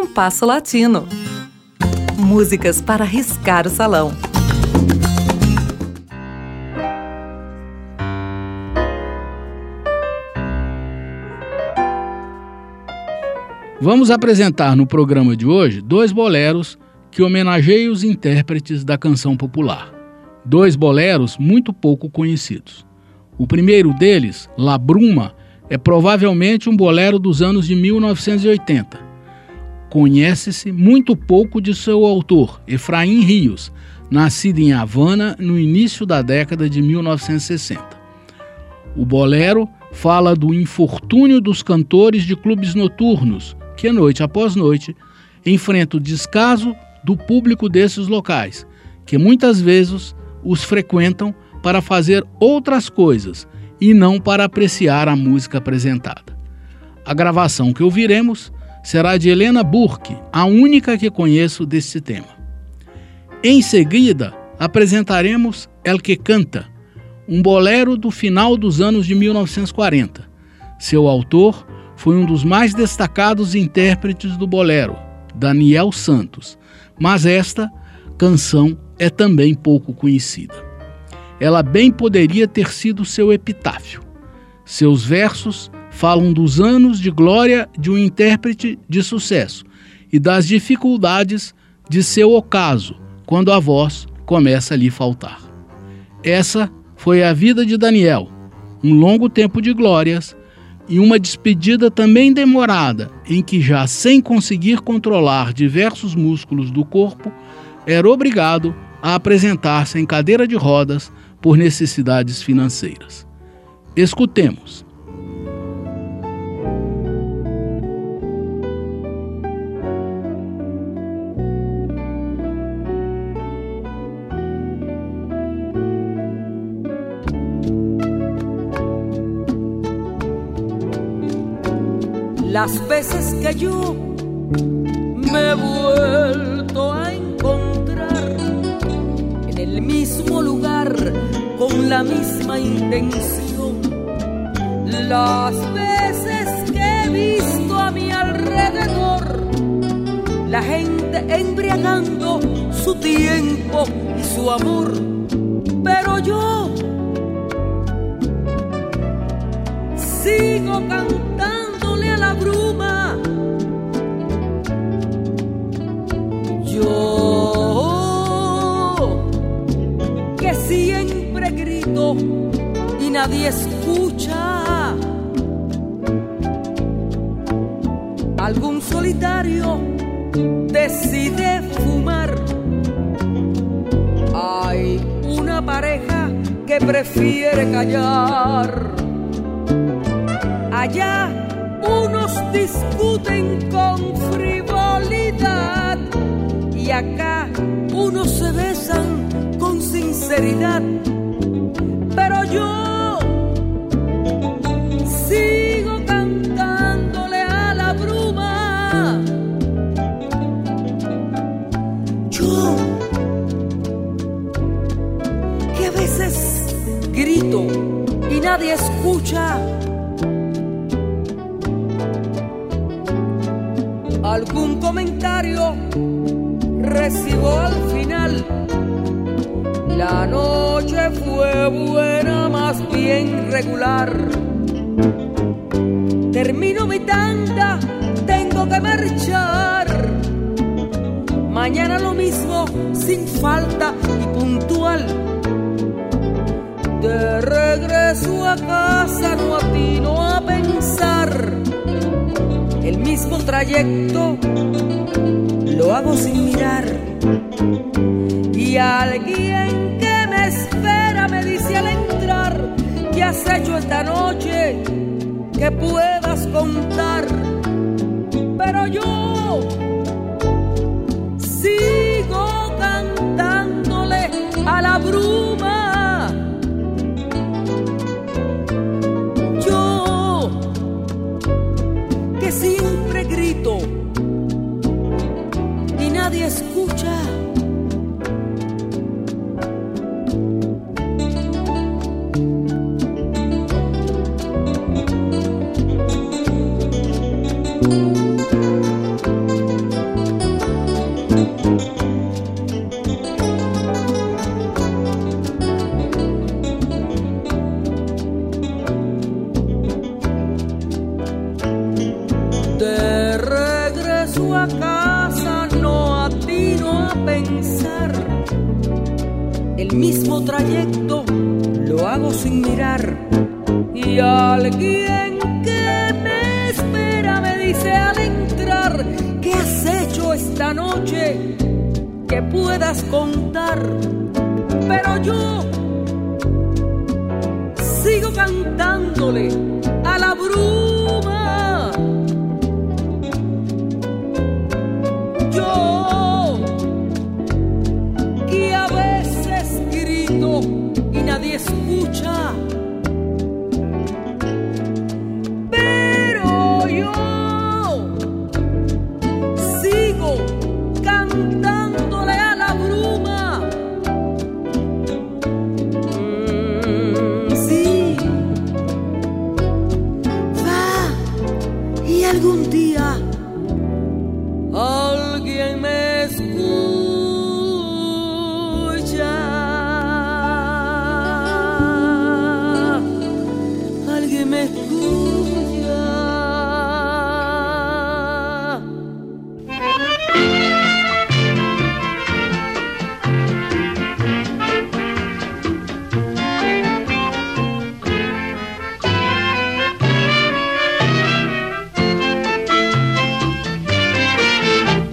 Compasso Latino. Músicas para riscar o salão. Vamos apresentar no programa de hoje dois boleros que homenageiam os intérpretes da canção popular. Dois boleros muito pouco conhecidos. O primeiro deles, La Bruma, é provavelmente um bolero dos anos de 1980. Conhece-se muito pouco de seu autor, Efraim Rios, nascido em Havana no início da década de 1960. O bolero fala do infortúnio dos cantores de clubes noturnos, que noite após noite enfrenta o descaso do público desses locais, que muitas vezes os frequentam para fazer outras coisas e não para apreciar a música apresentada. A gravação que ouviremos será de Helena Burke, a única que conheço desse tema. Em seguida, apresentaremos El que Canta, um bolero do final dos anos de 1940. Seu autor foi um dos mais destacados intérpretes do bolero, Daniel Santos, mas esta canção é também pouco conhecida. Ela bem poderia ter sido seu epitáfio. Seus versos falam dos anos de glória de um intérprete de sucesso e das dificuldades de seu ocaso quando a voz começa a lhe faltar. Essa foi a vida de Daniel, um longo tempo de glórias e uma despedida também demorada, em que, já sem conseguir controlar diversos músculos do corpo, era obrigado a apresentar-se em cadeira de rodas por necessidades financeiras. Escutemos. Las veces que yo me he vuelto a encontrar en el mismo lugar con la misma intención. Las veces que he visto a mi alrededor la gente embriagando su tiempo y su amor, pero yo sigo cantando nadie escucha. Algún solitario decide fumar. Hay una pareja que prefiere callar. Allá unos discuten con frivolidad y acá unos se besan con sinceridad. Pero yo nadie escucha algún comentario recibo al final. La noche fue buena, más bien regular. Termino mi tanda, tengo que marchar. Mañana lo mismo, sin falta y puntual. De regreso a casa no atino a pensar el mismo trayecto lo hago sin mirar. Y alguien que me espera me dice al entrar que has hecho esta noche que puedas contar. Pero yo a casa no atino a pensar. El mismo trayecto lo hago sin mirar. Y alguien que me espera me dice al entrar, ¿qué has hecho esta noche? Que puedas contar. Pero yo sigo cantándole a la bruma.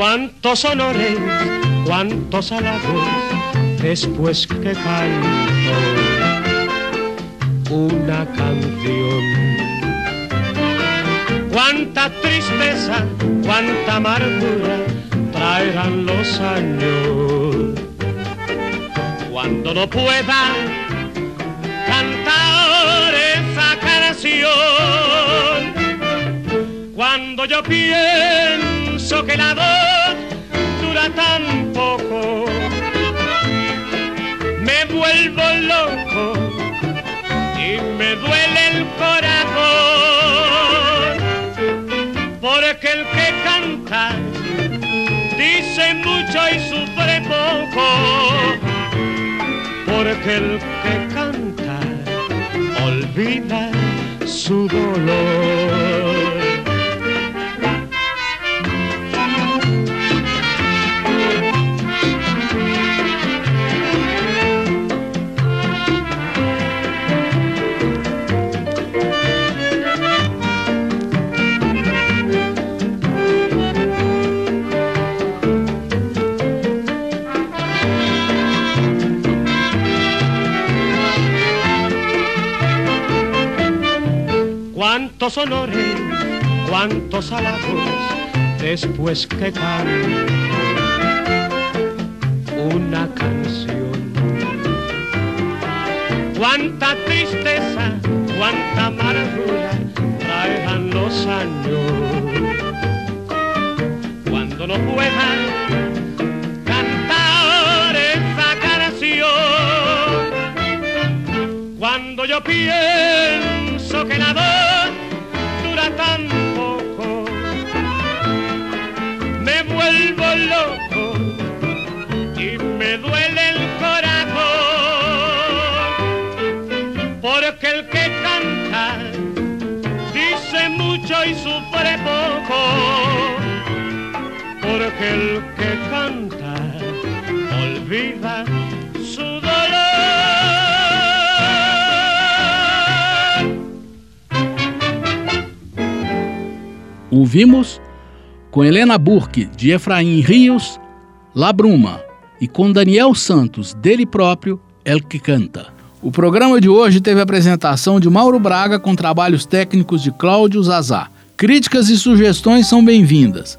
Cuántos honores, cuántos halagos, después que canto una canción. Cuánta tristeza, cuánta amargura traerán los años. Cuando no pueda cantar esa canción cuando yo pienso que la voz dura tan poco, me vuelvo loco y me duele el corazón, porque el que canta dice mucho y sufre poco, porque el que canta olvida su dolor. Cuántos honores, cuántos halagos, después que canto una canción. Cuánta tristeza, cuánta amargura traerán los años. Cuando no pueda cantar esa canción, cuando yo pienso que la voz porque el que canta olvida su dolor. Ouvimos com Helena Burke, de Efraim Rios, La Bruma, e com Daniel Santos, dele próprio, El que Canta. O programa de hoje teve a apresentação de Mauro Braga com trabalhos técnicos de Cláudio Zazá. Críticas e sugestões são bem-vindas.